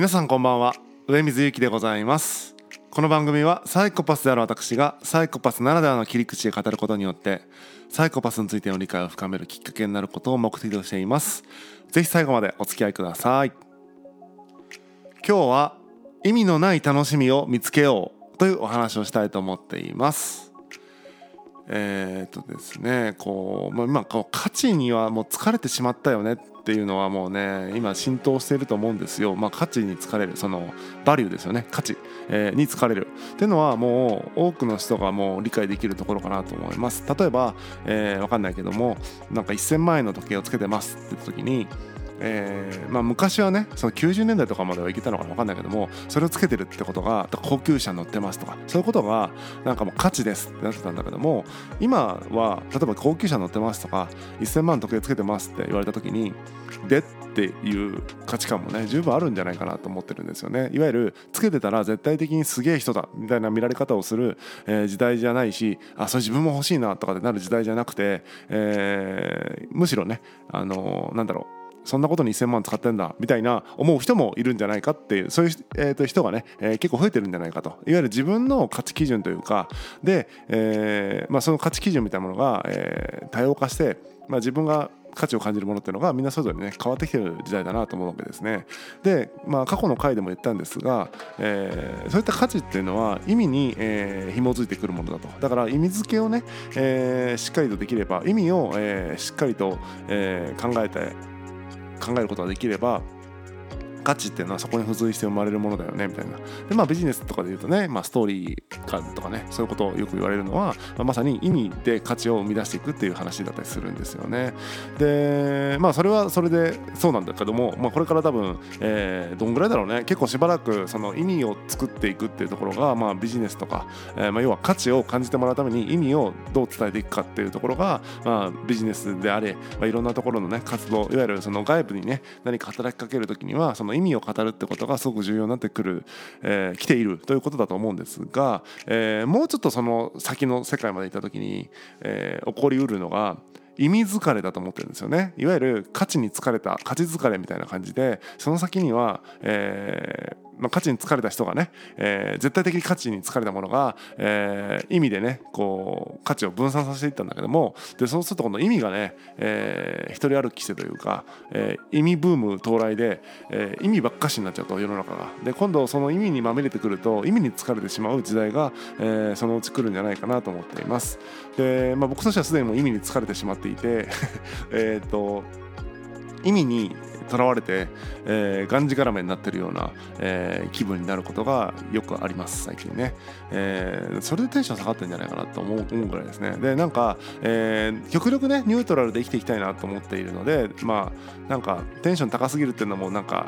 皆さんこんばんは。上水ゆきでございます。この番組はサイコパスである私がサイコパスならではの切り口で語ることによってサイコパスについての理解を深めるきっかけになることを目的としています。ぜひ最後までお付き合いください。今日は意味のない楽しみを見つけようというお話をしたいと思っています。えー、っとですねこう、まあ、今こう価値にはもう疲れてしまったよねっていうのはもうね今浸透していると思うんですよ、まあ、価値に疲れるそのバリューですよね。価値、えー、に疲れる。っていうのはもう多くの人がもう理解できるところかなと思います。例えば、えー、分かんないけどもなんか1000万円の時計をつけてますって言った時にえーまあ、昔はねその90年代とかまではいけたのか分かんないけどもそれをつけてるってことが高級車乗ってますとかそういうことがなんかもう価値ですってなってたんだけども今は例えば高級車乗ってますとか1000万時計つけてますって言われた時にでっていう価値観もね十分あるんじゃないかなと思ってるんですよね。いわゆるつけてたら絶対的にすげえ人だみたいな見られ方をする、えー、時代じゃないしあそれ自分も欲しいなとかってなる時代じゃなくて、えー、むしろねあのー、なんだろうそんなことに1000万使ってんだみたいな思う人もいるんじゃないかっていうそういう、えー、と人がね、えー、結構増えてるんじゃないかといわゆる自分の価値基準というかで、えーまあ、その価値基準みたいなものが、えー、多様化して、まあ、自分が価値を感じるものっていうのがみんなそれぞれね変わってきてる時代だなと思うわけですね。で、まあ、過去の回でも言ったんですが、えー、そういった価値っていうのは意味に、えー、紐づいてくるものだとだから意味付けをね、えー、しっかりとできれば意味を、えー、しっかりと、えー、考えて考えることができれば価値っていうのはそこに付随して生まれるものだよねみたいな。でまあビジネスとかで言うとね、まあ、ストーリー感とかねそういうことをよく言われるのは、まあ、まさに意味で価値を生み出していくっていう話だったりするんですよね。でまあそれはそれでそうなんだけども、まあ、これから多分、えー、どんぐらいだろうね。結構しばらくその意味を作っていくっていうところが、まあ、ビジネスとか、えー、まあ要は価値を感じてもらうために意味をどう伝えていくかっていうところが、まあ、ビジネスであれ、まあ、いろんなところのね活動いわゆるその外部にね何か働きかける時にはそのの意味を語るってことがすごく重要になってくる、えー、来ているということだと思うんですが、えー、もうちょっとその先の世界まで行った時に、えー、起こりうるのが意味疲れだと思ってるんですよね。いわゆる価値に疲れた価値疲れみたいな感じでその先には、えーま、価値に疲れた人がね、えー、絶対的に価値に疲れたものが、えー、意味でねこう価値を分散させていったんだけどもでそうするとこの意味がね、えー、一人歩きしてというか、えー、意味ブーム到来で、えー、意味ばっかしになっちゃうと世の中が。で今度その意味にまみれてくると意味に疲れてしまう時代が、えー、そのうち来るんじゃないかなと思っています。で、まあ、僕としてはすでにも意味に疲れてしまっていて えっと意味にとらわれて、えー、がんじがらめになってるような、えー、気分になることがよくあります最近ね、えー、それでテンション下がってるんじゃないかなと思うぐらいですね。でなんか、えー、極力ねニュートラルで生きていきたいなと思っているのでまあなんかテンション高すぎるっていうのもなんか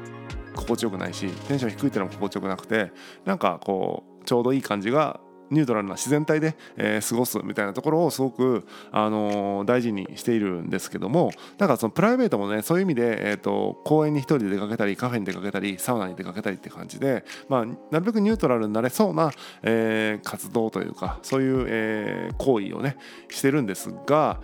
心地よくないしテンション低いっていうのも心地よくなくてなんかこうちょうどいい感じがニュートラルな自然体で、えー、過ごすみたいなところをすごく、あのー、大事にしているんですけどもなんかそのプライベートもねそういう意味で、えーと、公園に一人で出かけたりカフェに出かけたりサウナに出かけたりって感じで、まあ、なるべくニュートラルになれそうな、えー、活動というかそういう、え、行為をねしてるんですが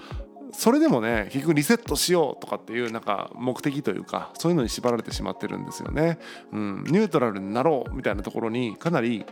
それでもね結局リセットしようとかっていうなんか目的というかそういうのに縛られてしまってるんですよね。うん、ニュートラルになろうみたいなところにかなり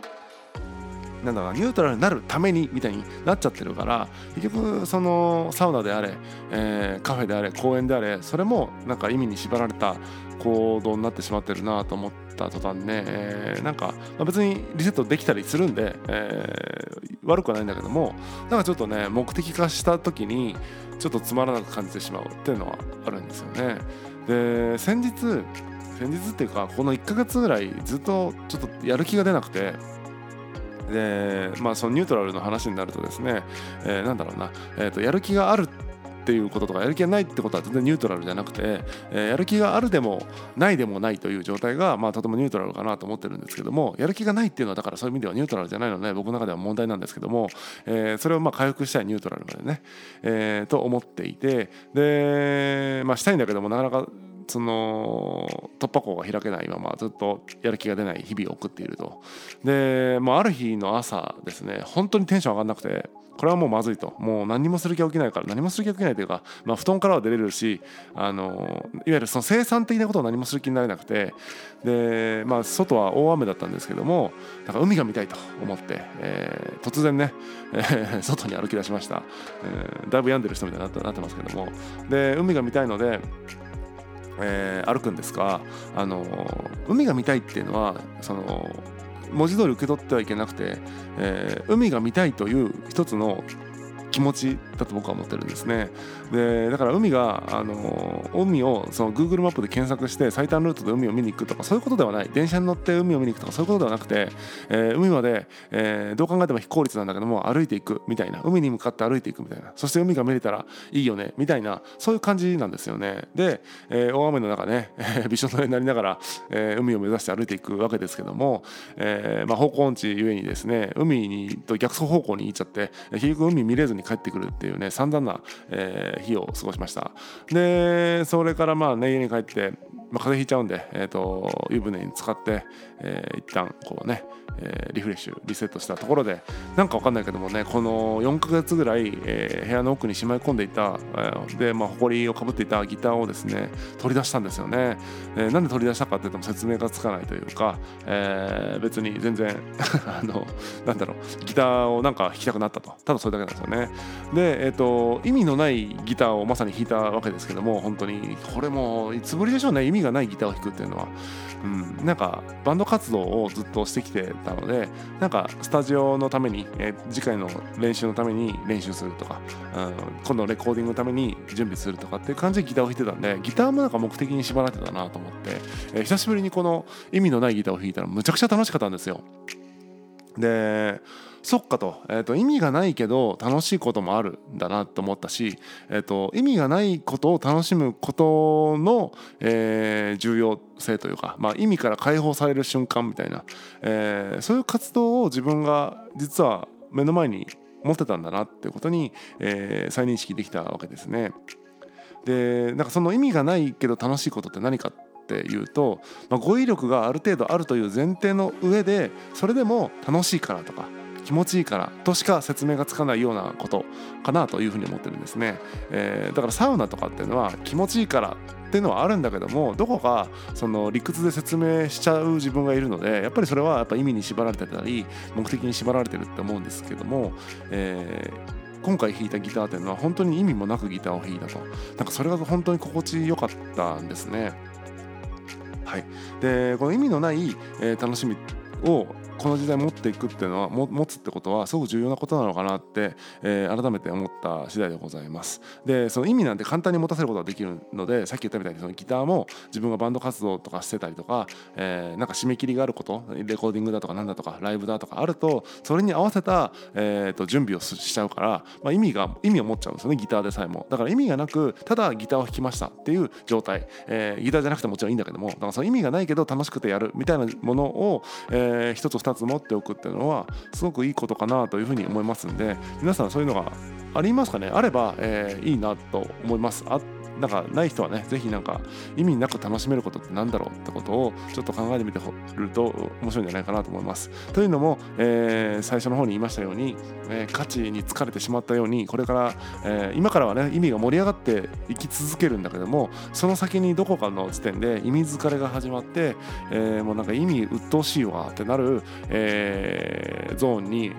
なんだろうニュートラルになるためにみたいになっちゃってるから結局そのサウナであれ、えー、カフェであれ公園であれそれもなんか意味に縛られた行動になってしまってるなと思った途端ね、えー、なんか、別にリセットできたりするんで、えー、悪くはないんだけどもなんかちょっとね目的化した時にちょっとつまらなく感じてしまうっていうのはあるんですよね。で先日先日っていうかこの1ヶ月ぐらいずっとちょっとやる気が出なくてでまあそのニュートラルの話になるとですね、えー、なんだろうな、えー、とやる気があるっていうこととかやる気がないってことは全然ニュートラルじゃなくて、えー、やる気があるでもないでもないという状態が、まあ、とてもニュートラルかなと思ってるんですけどもやる気がないっていうのはだからそういう意味ではニュートラルじゃないので僕の中では問題なんですけども、えー、それをまあ回復したいニュートラルまでね、えー、と思っていてで、まあ、したいんだけどもなかなかその突破口が開けないままずっとやる気が出ない日々を送っていると。で、まあ、ある日の朝ですね本当にテンション上がんなくてこれはもうまずいと。もう何もする気が起きないから何もする気が起きないというか、まあ、布団からは出れるしあのいわゆるその生産的なことを何もする気になれなくて。で、まあ、外は大雨だったんですけどもなんか海が見たいと思って、えー、突然ね、えー、外に歩き出しました、えー、だいぶ病んでる人みたいになってますけども。で海が見たいのでえー、歩くんですが、あの海が見たいっていうのはその文字通り受け取ってはいけなくて、えー、海が見たいという一つの気持ちだと僕は思ってるんですね。でだから海があの海をその Google マップで検索して最短ルートで海を見に行くとかそういうことではない。電車に乗って海を見に行くとかそういうことではなくて、えー、海まで、えー、どう考えても非効率なんだけども歩いていくみたいな。海に向かって歩いていくみたいな。そして海が見れたらいいよねみたいなそういう感じなんですよね。で、えー、大雨の中ね、えー、びしょ濡れになりながら、えー、海を目指して歩いていくわけですけども、えーまあ、方向音痴ゆえにですね海にと逆走方向に行っちゃって結局海見れずに帰ってくるっていうね散々な、えー、日を過ごしました。でそれからまあね家に帰って、まあ、風邪ひいちゃうんで、えーと、湯船に浸かって、えー、一旦こうねえー、リフレッシュリセットしたところでなんかわかんないけどもねこの4ヶ月ぐらい、えー、部屋の奥にしまい込んでいた、えー、でまあ埃をかぶっていたギターをですね取り出したんですよね、えー、なんで取り出したかっていうと説明がつかないというか、えー、別に全然 あのなんだろうギターをなんか弾きたくなったと。ただそれだけなんですよね。でえっ、ー、と意味のないギターをまさに弾いたわけですけども本当に。これもいつぶりでしょうね。意味がないギターを弾くっていうのはうん、なんかバンド活動をずっとしてきてたのでなんかスタジオのために、え、次回の練習のために練習するとか、うん、今度レコーディングのために準備するとかっていう感じでギターを弾いてたんでギターもなんか目的に縛られてたなと思って、え、久しぶりにこの意味のないギターを弾いたらむちゃくちゃ楽しかったんですよ。でそっかと,、えーと、意味がないけど楽しいこともあるんだなと思ったし、えーと、意味がないことを楽しむことの、えー、重要性というか、まあ、意味から解放される瞬間みたいな、えー、そういう活動を自分が実は目の前に持ってたんだなってことに、えー、再認識できたわけですね。でなんかその意味がないけど楽しいことって何かっっていうと、まあ、語彙力がある程度あるという前提の上でそれでも楽しいからとか気持ちいいからとしか説明がつかないようなことかなというふうに思ってるんですね、えー、だからサウナとかっていうのは気持ちいいからっていうのはあるんだけどもどこかその理屈で説明しちゃう自分がいるのでやっぱりそれはやっぱ意味に縛られてたり目的に縛られてるって思うんですけども、えー今回弾いたギターっていうのは本当に意味もなくギターを弾いたと。なんかそれが本当に心地よかったんですね。はい。でこの意味のない、えー、楽しみをこの時代持っていくっていうのは持つってことはすごく重要なことなのかなって、えー、改めて思った次第でございます。でその意味なんて簡単に持たせることができるのでさっき言ったみたいにそのギターも自分がバンド活動とかしてたりとか、えー、なんか締め切りがあることレコーディングだとかなんだとかライブだとかあるとそれに合わせた、えー、と準備をしちゃうから、まあ、意味が意味を持っちゃうんですよねギターでさえも。だから意味がなくただギターを弾きましたっていう状態、えー、ギターじゃなくてもちろんいいんだけどもだからその意味がないけど楽しくてやるみたいなものを、えー、え、1つ2つ持っておくっていうのはすごくいいことかなというふうに思いますんで皆さんそういうのがありますかね？あれば、えー、いいなと思います。あなんかない人はね是非なんか意味なく楽しめることって何だろうってことをちょっと考えてみてると面白いんじゃないかなと思います。というのも、えー、最初の方に言いましたように、えー、価値に疲れてしまったようにこれから、えー、今からはね意味が盛り上がっていき続けるんだけどもその先にどこかの時点で意味疲れが始まって、え、もうなんか意味鬱陶しいわってなる、え、ゾーンに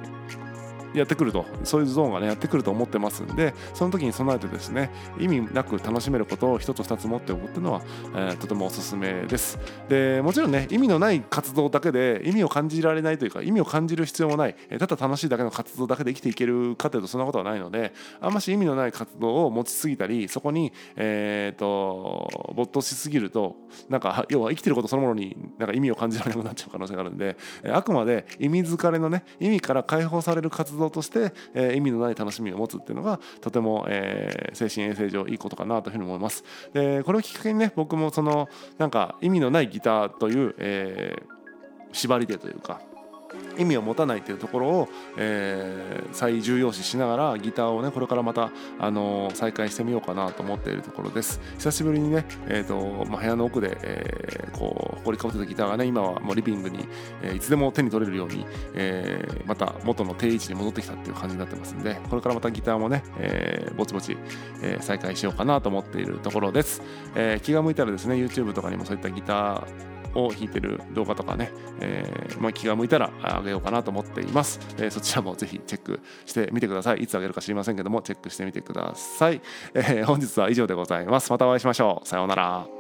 やってくると。そういうゾーンがねやってくると思ってますんでその時に備えてですね意味なく楽しめることを1つ2つ持っておくっていうのは、えー、とてもおすすめです。でもちろんね意味のない活動だけで意味を感じられないというか意味を感じる必要もないただ楽しいだけの活動だけで生きていけるかというとそんなことはないのであんまし意味のない活動を持ちすぎたりそこにえっ、と没頭しすぎるとなんか要は生きてることそのものになんか意味を感じられなくなっちゃう可能性があるんであくまで意味疲れのね意味から解放される活動動として、えー、意味のない楽しみを持つっていうのがとても、えー、精神衛生上いいことかなというふうに思います。でこれをきっかけにね僕もそのなんか意味のないギターという、えー、縛りでというか意味を持たないというところを、えー、最重要視しながらギターをねこれからまた、あのー、再開してみようかなと思っているところです。久しぶりにね、えーとまあ、部屋の奥で、えー、こう掘りかぶってたギターがね今はもうリビングに、えー、いつでも手に取れるように、えー、また元の定位置に戻ってきたっていう感じになってますんでこれからまたギターもね、えー、ぼちぼち、えー、再開しようかなと思っているところです、えー、気が向いたらですね YouTube とかにもそういったギターを弾いてる動画とかね、えー、まあ、気が向いたらあげようかなと思っています、えー、そちらもぜひチェックしてみてください。いつあげるか知りませんけどもチェックしてみてください、えー、本日は以上でございます。またお会いしましょう。さようなら。